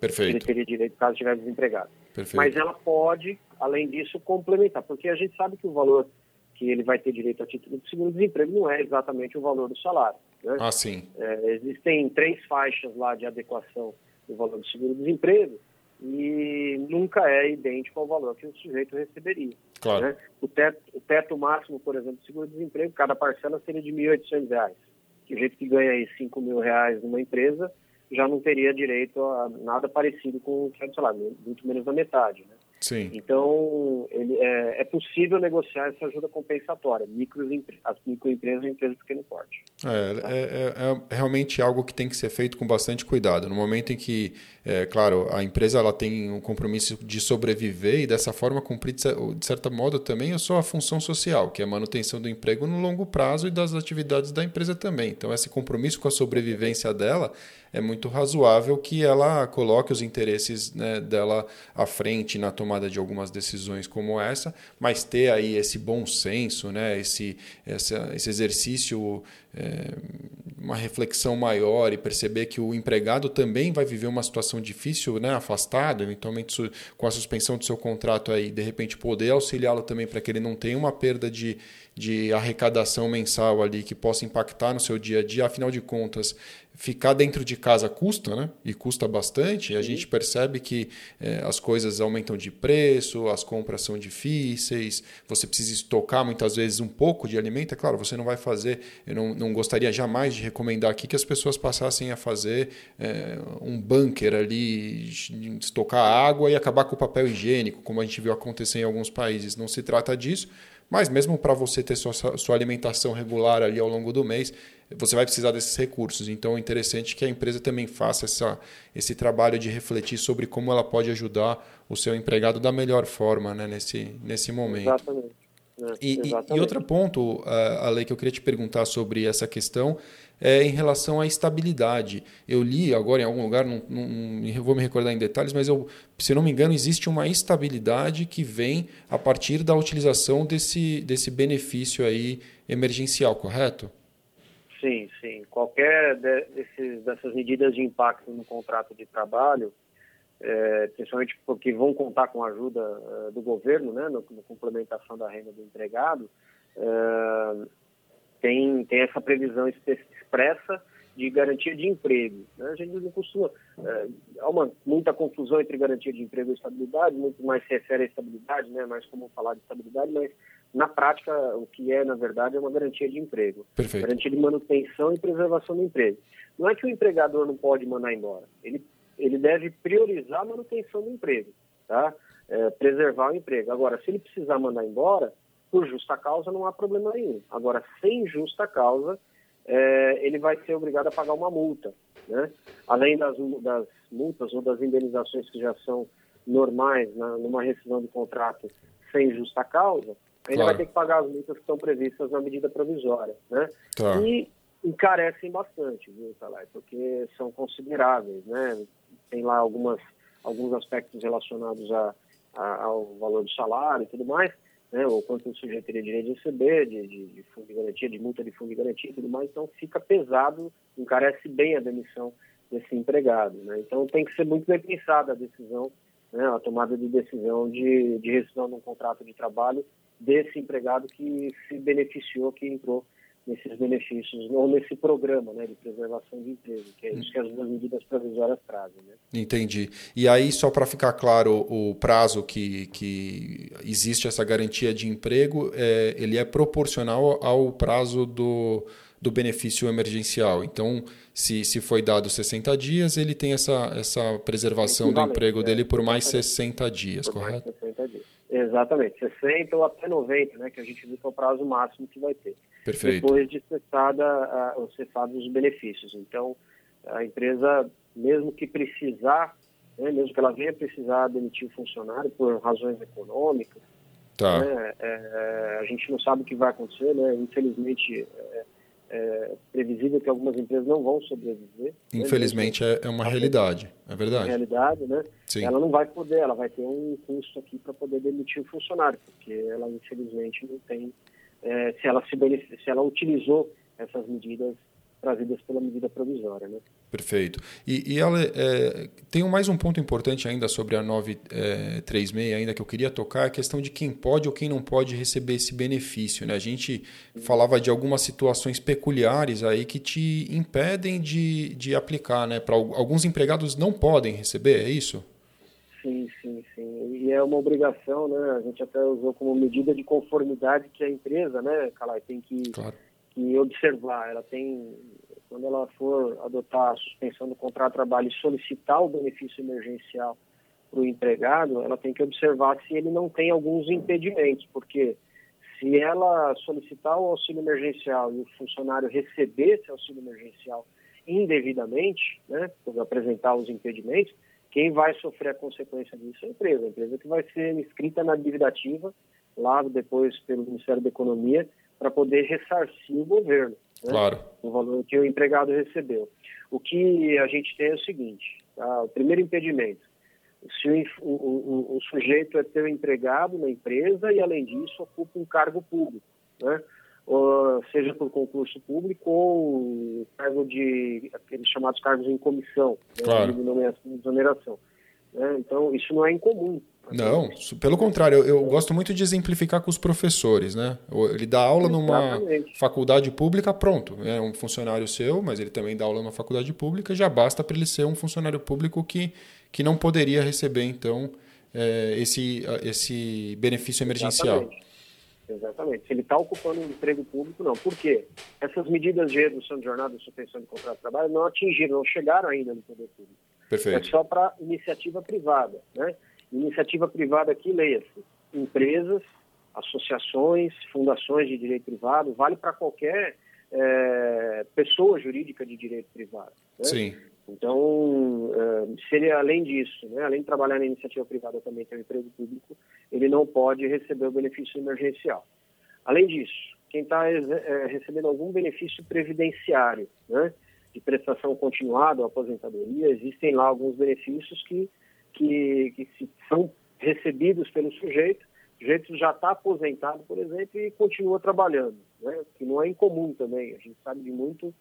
Perfeito. Ele teria direito caso estiver desempregado. Perfeito. Mas ela pode, além disso, complementar, porque a gente sabe que o valor que ele vai ter direito a título de seguro-desemprego não é exatamente o valor do salário. Né? Ah, sim. É, existem três faixas lá de adequação do valor do seguro-desemprego e nunca é idêntico ao valor que o sujeito receberia. Claro. Né? O, teto, o teto máximo, por exemplo, do seguro-desemprego, cada parcela seria de R$ 1.800. O jeito que ganha aí R$ mil reais numa empresa, já não teria direito a nada parecido com o que do salário, muito menos da metade. Né? Sim. Então, ele, é, é, possível negociar essa ajuda compensatória, micro, as microempresas e empresas de pequeno porte. É, é, é, é, realmente algo que tem que ser feito com bastante cuidado. No momento em que, é, claro, a empresa ela tem um compromisso de sobreviver e dessa forma cumprir, de certo modo, também a sua função social, que é a manutenção do emprego no longo prazo e das atividades da empresa também. Então, esse compromisso com a sobrevivência dela é muito razoável que ela coloque os interesses né, dela à frente na tomada de algumas decisões como essa, mas ter aí esse bom senso, né, esse, esse exercício, é, uma reflexão maior e perceber que o empregado também vai viver uma situação difícil, né, afastado, eventualmente com a suspensão do seu contrato aí, de repente poder auxiliá-lo também para que ele não tenha uma perda de de arrecadação mensal ali que possa impactar no seu dia a dia. Afinal de contas, ficar dentro de casa custa, né? E custa bastante. E a gente percebe que é, as coisas aumentam de preço, as compras são difíceis, você precisa estocar muitas vezes um pouco de alimento. É claro, você não vai fazer. Eu não, não gostaria jamais de recomendar aqui que as pessoas passassem a fazer é, um bunker ali, estocar água e acabar com o papel higiênico, como a gente viu acontecer em alguns países. Não se trata disso. Mas mesmo para você ter sua, sua alimentação regular ali ao longo do mês, você vai precisar desses recursos. Então é interessante que a empresa também faça essa, esse trabalho de refletir sobre como ela pode ajudar o seu empregado da melhor forma né, nesse, nesse momento. Exatamente. É, e, e, outro ponto, Ale, que eu queria te perguntar sobre essa questão é em relação à estabilidade. Eu li agora em algum lugar, não, não, não, vou me recordar em detalhes, mas eu, se não me engano, existe uma estabilidade que vem a partir da utilização desse, desse benefício aí emergencial, correto? Sim, sim. Qualquer desses, dessas medidas de impacto no contrato de trabalho, é, principalmente porque vão contar com a ajuda é, do governo, né, na complementação da renda do empregado, é, tem, tem essa previsão expressa de garantia de emprego. Né? A gente não costuma. É, há uma, muita confusão entre garantia de emprego e estabilidade, muito mais se refere à estabilidade, né? mais como falar de estabilidade, mas na prática, o que é, na verdade, é uma garantia de emprego. Perfeito. Garantia de manutenção e preservação do emprego. Não é que o empregador não pode mandar embora. Ele, ele deve priorizar a manutenção do emprego, tá? É, preservar o emprego. Agora, se ele precisar mandar embora, por justa causa, não há problema nenhum. Agora, sem justa causa, é, ele vai ser obrigado a pagar uma multa. Né? Além das, das multas ou das indenizações que já são normais na, numa rescisão de contrato sem justa causa, Ainda claro. vai ter que pagar as multas que estão previstas na medida provisória, né? Tá. E encarecem bastante, viu, Talai? Porque são consideráveis, né? Tem lá algumas, alguns aspectos relacionados a, a, ao valor do salário e tudo mais, né? Ou quanto o sujeito teria direito de receber, de, de, de fundo de garantia, de multa de fundo de garantia e tudo mais. Então fica pesado, encarece bem a demissão desse empregado, né? Então tem que ser muito bem pensada a decisão, né? A tomada de decisão de, de rescisão de um contrato de trabalho desse empregado que se beneficiou, que entrou nesses benefícios, ou nesse programa né, de preservação de emprego, que é isso que as duas medidas provisórias trazem. Né? Entendi. E aí, só para ficar claro, o prazo que, que existe essa garantia de emprego, é, ele é proporcional ao prazo do, do benefício emergencial. Então, se, se foi dado 60 dias, ele tem essa, essa preservação do emprego é, dele por mais 60 dias, por correto? Mais 60 dias. Exatamente, 60 ou até 90, né, que a gente viu que é o prazo máximo que vai ter. Perfeito. Depois de cessada, a, cessados os benefícios. Então, a empresa, mesmo que precisar, né, mesmo que ela venha precisar demitir o funcionário por razões econômicas, tá. né, é, a gente não sabe o que vai acontecer, né, infelizmente... É, é previsível que algumas empresas não vão sobreviver. Infelizmente né? é, uma realidade, é verdade. É realidade, né? Sim. Ela não vai poder, ela vai ter um custo aqui para poder demitir o funcionário, porque ela infelizmente não tem, é, se ela se se ela utilizou essas medidas trazidas pela medida provisória. Né? Perfeito. E, e ela, é, tem mais um ponto importante ainda sobre a 936, é, ainda que eu queria tocar, a questão de quem pode ou quem não pode receber esse benefício. Né? A gente falava de algumas situações peculiares aí que te impedem de, de aplicar. Né? Para alguns empregados não podem receber, é isso? Sim, sim, sim. E é uma obrigação, né? A gente até usou como medida de conformidade que a empresa, né, Calai, tem que claro que observar. Ela tem, quando ela for adotar a suspensão do contrato de trabalho e solicitar o benefício emergencial para o empregado, ela tem que observar se ele não tem alguns impedimentos, porque se ela solicitar o auxílio emergencial e o funcionário receber esse auxílio emergencial indevidamente, né, por apresentar os impedimentos, quem vai sofrer a consequência disso é a empresa. A empresa que vai ser inscrita na dívida ativa, lá depois pelo Ministério da Economia, para poder ressarcir o governo, né? claro. o valor que o empregado recebeu. O que a gente tem é o seguinte: tá? o primeiro impedimento, se o, o, o, sujeito é ter empregado na empresa e, além disso, ocupa um cargo público, né? ou, seja por concurso público ou cargo de aqueles chamados cargos em comissão, né? claro. de nomeação e exoneração. Né? Então, isso não é incomum. Não, pelo contrário, eu, eu, gosto muito de exemplificar com os professores, né? Ele dá aula numa faculdade pública, pronto, é um funcionário seu, mas ele também dá aula numa faculdade pública, já basta para ele ser um funcionário público que, que não poderia receber, então, é, esse, esse benefício emergencial. Exatamente. Exatamente. Se ele está ocupando um emprego público, não. Por quê? Essas medidas de redução de jornada e suspensão de contrato de trabalho não atingiram, não chegaram ainda no poder público. Perfeito. É só para iniciativa privada, né? Iniciativa privada aqui, leia-se, empresas, associações, fundações de direito privado, vale para qualquer é, pessoa jurídica de direito privado. Né? Sim. Então, é, se ele, além disso, né, além de trabalhar na iniciativa privada, também tem um emprego público, ele não pode receber o benefício emergencial. Além disso, quem está é, recebendo algum benefício previdenciário, né, de prestação continuada ou aposentadoria, existem lá alguns benefícios que que, que são recebidos pelo sujeito, o sujeito já está aposentado, por exemplo, e continua trabalhando, né? que não é incomum também. A gente sabe de muito,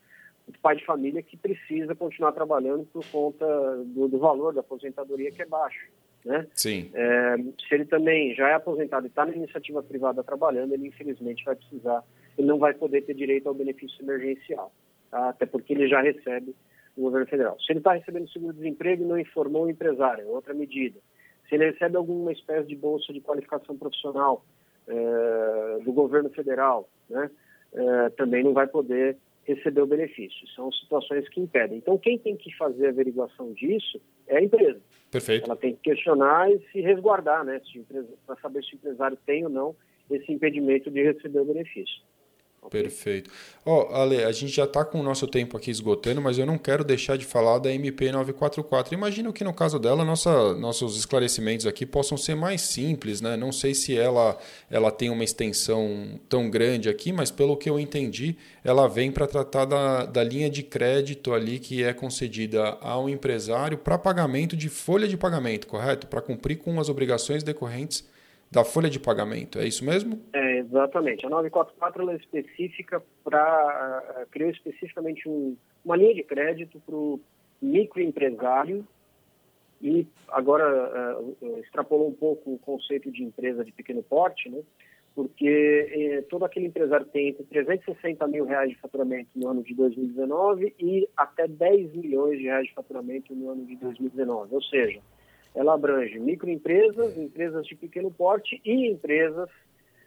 muito pai de família que precisa continuar trabalhando por conta do, do valor da aposentadoria que é baixo. Né? Sim. É, se ele também já é aposentado e está na iniciativa privada trabalhando, ele infelizmente vai precisar, ele não vai poder ter direito ao benefício emergencial, tá? até porque ele já recebe do governo federal. Se ele está recebendo seguro-desemprego e não informou o empresário, é outra medida. Se ele recebe alguma espécie de bolsa de qualificação profissional é, do governo federal, né, é, também não vai poder receber o benefício. São situações que impedem. Então, quem tem que fazer a averiguação disso é a empresa. Perfeito. Ela tem que questionar e se resguardar, né, para saber se o empresário tem ou não esse impedimento de receber o benefício. Perfeito. Ó, oh, Ale, a gente já está com o nosso tempo aqui esgotando, mas eu não quero deixar de falar da MP944. Imagino que no caso dela, nossa, nossos esclarecimentos aqui possam ser mais simples, né? Não sei se ela, ela tem uma extensão tão grande aqui, mas pelo que eu entendi, ela vem para tratar da, da linha de crédito ali que é concedida ao empresário para pagamento de folha de pagamento, correto? Para cumprir com as obrigações decorrentes da folha de pagamento, é isso mesmo? É, exatamente. A 944 ela é específica para. criou especificamente um, uma linha de crédito para o microempresário e agora uh, extrapolou um pouco o conceito de empresa de pequeno porte, né? porque eh, todo aquele empresário tem entre 360 mil reais de faturamento no ano de 2019 e até 10 milhões de reais de faturamento no ano de 2019. Ou seja, ela abrange microempresas, empresas de pequeno porte e empresas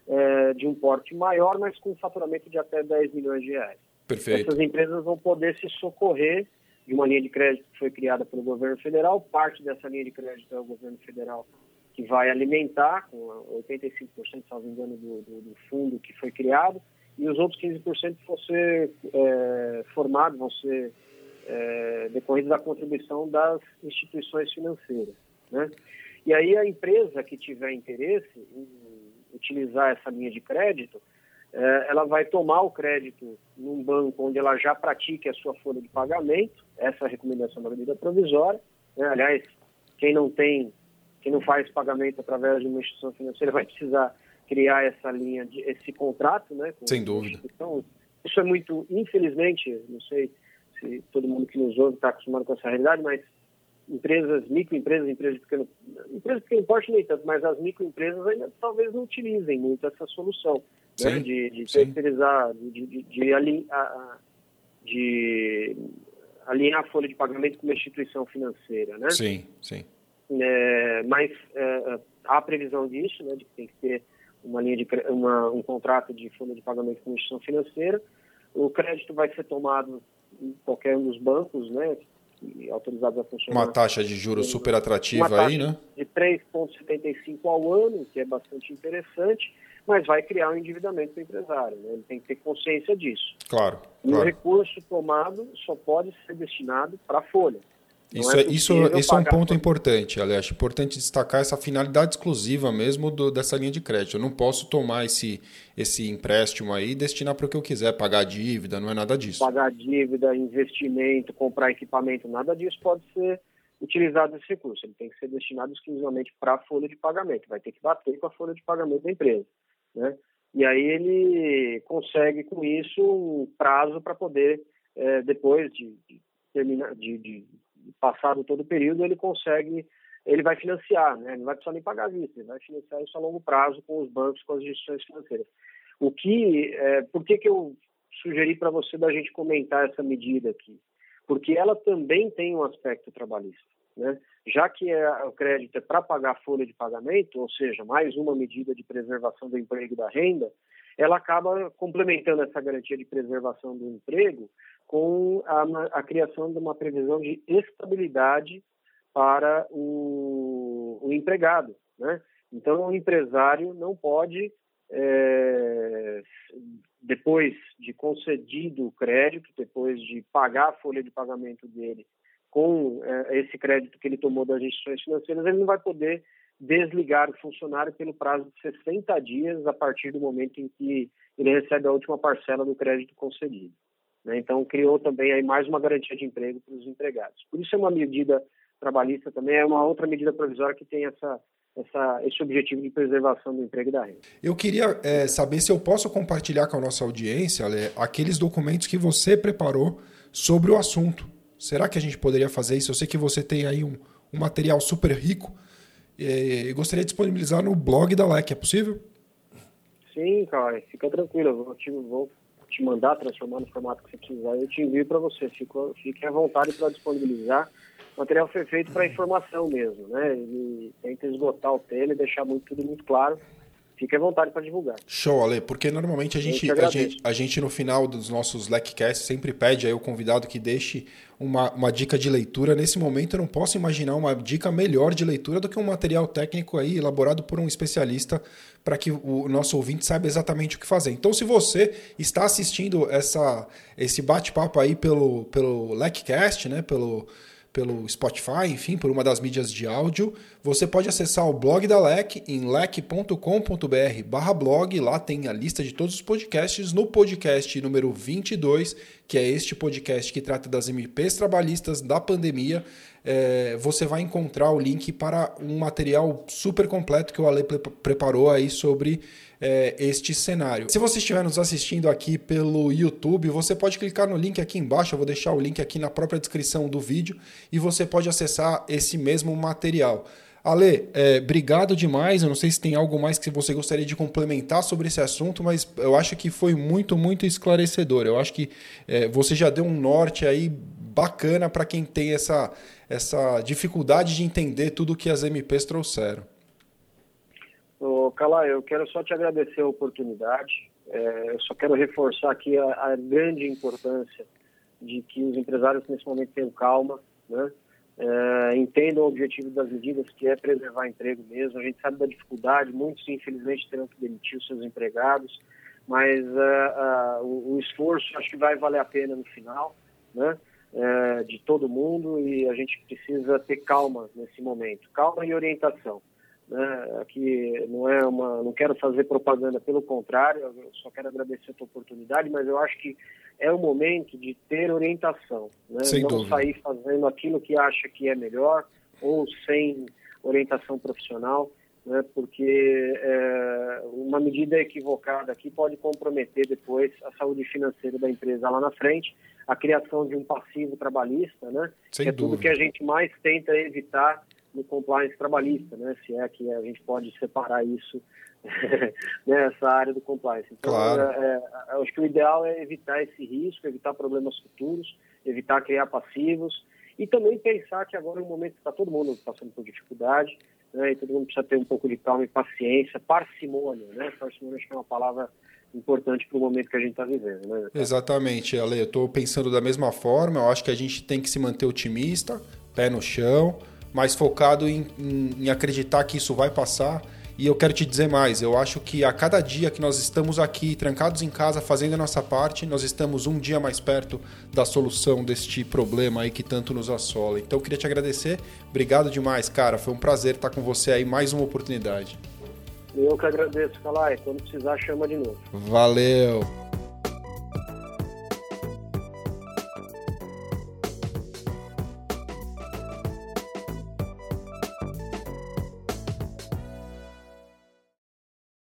é, de um porte maior, mas com faturamento de até 10 milhões de reais. Perfeito. Essas empresas vão poder se socorrer de uma linha de crédito que foi criada pelo governo federal. Parte dessa linha de crédito é o governo federal que vai alimentar, com 85%, salvo engano, do, do, do, fundo que foi criado, e os outros 15% vão ser é, formados, vão ser é, decorridos da contribuição das instituições financeiras. Né? E aí a empresa que tiver interesse em utilizar essa linha de crédito, é, ela vai tomar o crédito num banco onde ela já pratique a sua folha de pagamento, essa é a recomendação da medida provisória. Né? Aliás, quem não tem, quem não faz pagamento através de uma instituição financeira vai precisar criar essa linha, de, esse contrato, né? Sem dúvida. Isso é muito, infelizmente, não sei se todo mundo que nos ouve está acostumado com essa realidade, mas empresas, microempresas, empresas de pequeno, empresas de pequeno porte nem tanto, mas as microempresas ainda talvez não utilizem muito essa solução né, de, de terceirizar, de, de, de, alinhar, de alinhar a folha de pagamento com uma instituição financeira, né? Sim, sim. É, mas é, há previsão disso, né, de que tem que ter uma linha de uma, um contrato de folha de pagamento com uma instituição financeira. O crédito vai ser tomado em qualquer um dos bancos, né, autorizados a funcionar. Uma taxa de juros super atrativa aí, né? De 3,75 ao ano, que é bastante interessante, mas vai criar um endividamento para o empresário. Né? Ele tem que ter consciência disso. Claro. E claro. o recurso tomado só pode ser destinado para a folha. Isso é, é isso, isso é um ponto importante, aliás. Importante destacar essa finalidade exclusiva mesmo do, dessa linha de crédito. Eu não posso tomar esse, esse empréstimo aí e destinar para o que eu quiser, pagar dívida, não é nada disso. Pagar dívida, investimento, comprar equipamento, nada disso pode ser utilizado esse recurso. Ele tem que ser destinado exclusivamente para a folha de pagamento. Vai ter que bater com a folha de pagamento da empresa. Né? E aí ele consegue, com isso, um prazo para poder, é, depois de, de terminar, de, de passado todo o período, ele consegue ele vai financiar, né? não vai precisar nem pagar vista, ele vai financiar isso a longo prazo com os bancos, com as instituições financeiras. O que, é, por que, que eu sugeri para você da gente comentar essa medida aqui? Porque ela também tem um aspecto trabalhista. Né? Já que é, o crédito é para pagar a folha de pagamento, ou seja, mais uma medida de preservação do emprego e da renda, ela acaba complementando essa garantia de preservação do emprego com a, a criação de uma previsão de estabilidade para o, o empregado. Né? Então, o empresário não pode, é, depois de concedido o crédito, depois de pagar a folha de pagamento dele com é, esse crédito que ele tomou das instituições financeiras, ele não vai poder desligar o funcionário pelo prazo de 60 dias a partir do momento em que ele recebe a última parcela do crédito concedido. Né? Então, criou também aí mais uma garantia de emprego para os empregados. Por isso é uma medida trabalhista também é uma outra medida provisória que tem essa, essa, esse objetivo de preservação do emprego e da renda. Eu queria é, saber se eu posso compartilhar com a nossa audiência, Ale, aqueles documentos que você preparou sobre o assunto. Será que a gente poderia fazer isso? Eu sei que você tem aí um, um material super rico e, e gostaria de disponibilizar no blog da LEC, é possível? Sim, cara, fica tranquilo, eu vou te, vou te mandar, transformar no formato que você quiser, eu te envio para você, fique, fique à vontade para disponibilizar o material foi feito para informação mesmo, né? Ele tenta esgotar o tema e deixar muito, tudo muito claro. Fique à vontade para divulgar. Show, Ale, porque normalmente a gente, a gente, a gente no final dos nossos LECcasts sempre pede aí o convidado que deixe uma, uma dica de leitura. Nesse momento eu não posso imaginar uma dica melhor de leitura do que um material técnico aí elaborado por um especialista para que o nosso ouvinte saiba exatamente o que fazer. Então, se você está assistindo essa, esse bate-papo aí pelo, pelo LECcast, né, pelo pelo Spotify, enfim, por uma das mídias de áudio, você pode acessar o blog da LEC em lec.com.br blog, lá tem a lista de todos os podcasts, no podcast número 22, que é este podcast que trata das MPs trabalhistas da pandemia, é, você vai encontrar o link para um material super completo que o Ale preparou aí sobre é, este cenário. Se você estiver nos assistindo aqui pelo YouTube, você pode clicar no link aqui embaixo, eu vou deixar o link aqui na própria descrição do vídeo e você pode acessar esse mesmo material. Ale, é, obrigado demais. Eu não sei se tem algo mais que você gostaria de complementar sobre esse assunto, mas eu acho que foi muito, muito esclarecedor. Eu acho que é, você já deu um norte aí bacana para quem tem essa, essa dificuldade de entender tudo que as MPs trouxeram. Ô, Calá, eu quero só te agradecer a oportunidade. É, eu só quero reforçar aqui a, a, grande importância de que os empresários nesse momento tenham calma, né? É, entendam o objetivo das medidas, que é preservar emprego mesmo. A gente sabe da dificuldade, muitos infelizmente terão que demitir os seus empregados, mas uh, uh, o, o, esforço acho que vai valer a pena no final, né? Uh, de todo mundo e a gente precisa ter calma nesse momento, calma e orientação. Né? Aqui não é uma, não quero fazer propaganda, pelo contrário, eu só quero agradecer a tua oportunidade, mas eu acho que é o momento de ter orientação, né? Não dúvida. sair fazendo aquilo que acha que é melhor ou sem orientação profissional, né? Porque é, uma medida equivocada aqui pode comprometer depois a saúde financeira da empresa lá na frente, a criação de um passivo trabalhessa, né? Sem que é dúvida. tudo que a gente mais tenta evitar no compliance trabalhista, né? Se é que a gente pode separar isso nessa área do compliance. Então, claro. é, é, acho que o ideal é evitar esse risco, evitar problemas futuros, evitar criar passivos e também pensar que agora é um momento que está todo mundo passando por dificuldade, né? E todo mundo precisa ter um pouco de calma e paciência, parcimônia, né? Parcimônia acho que é uma palavra importante para o momento que a gente está vivendo. Né? Exatamente, Ale. Eu estou pensando da mesma forma. Eu acho que a gente tem que se manter otimista, pé no chão, mas focado em, em, em acreditar que isso vai passar. E eu quero te dizer mais, eu acho que a cada dia que nós estamos aqui, trancados em casa, fazendo a nossa parte, nós estamos um dia mais perto da solução deste problema aí que tanto nos assola. Então eu queria te agradecer, obrigado demais, cara, foi um prazer estar com você aí, mais uma oportunidade. Eu que agradeço, Calai, quando precisar chama de novo. Valeu!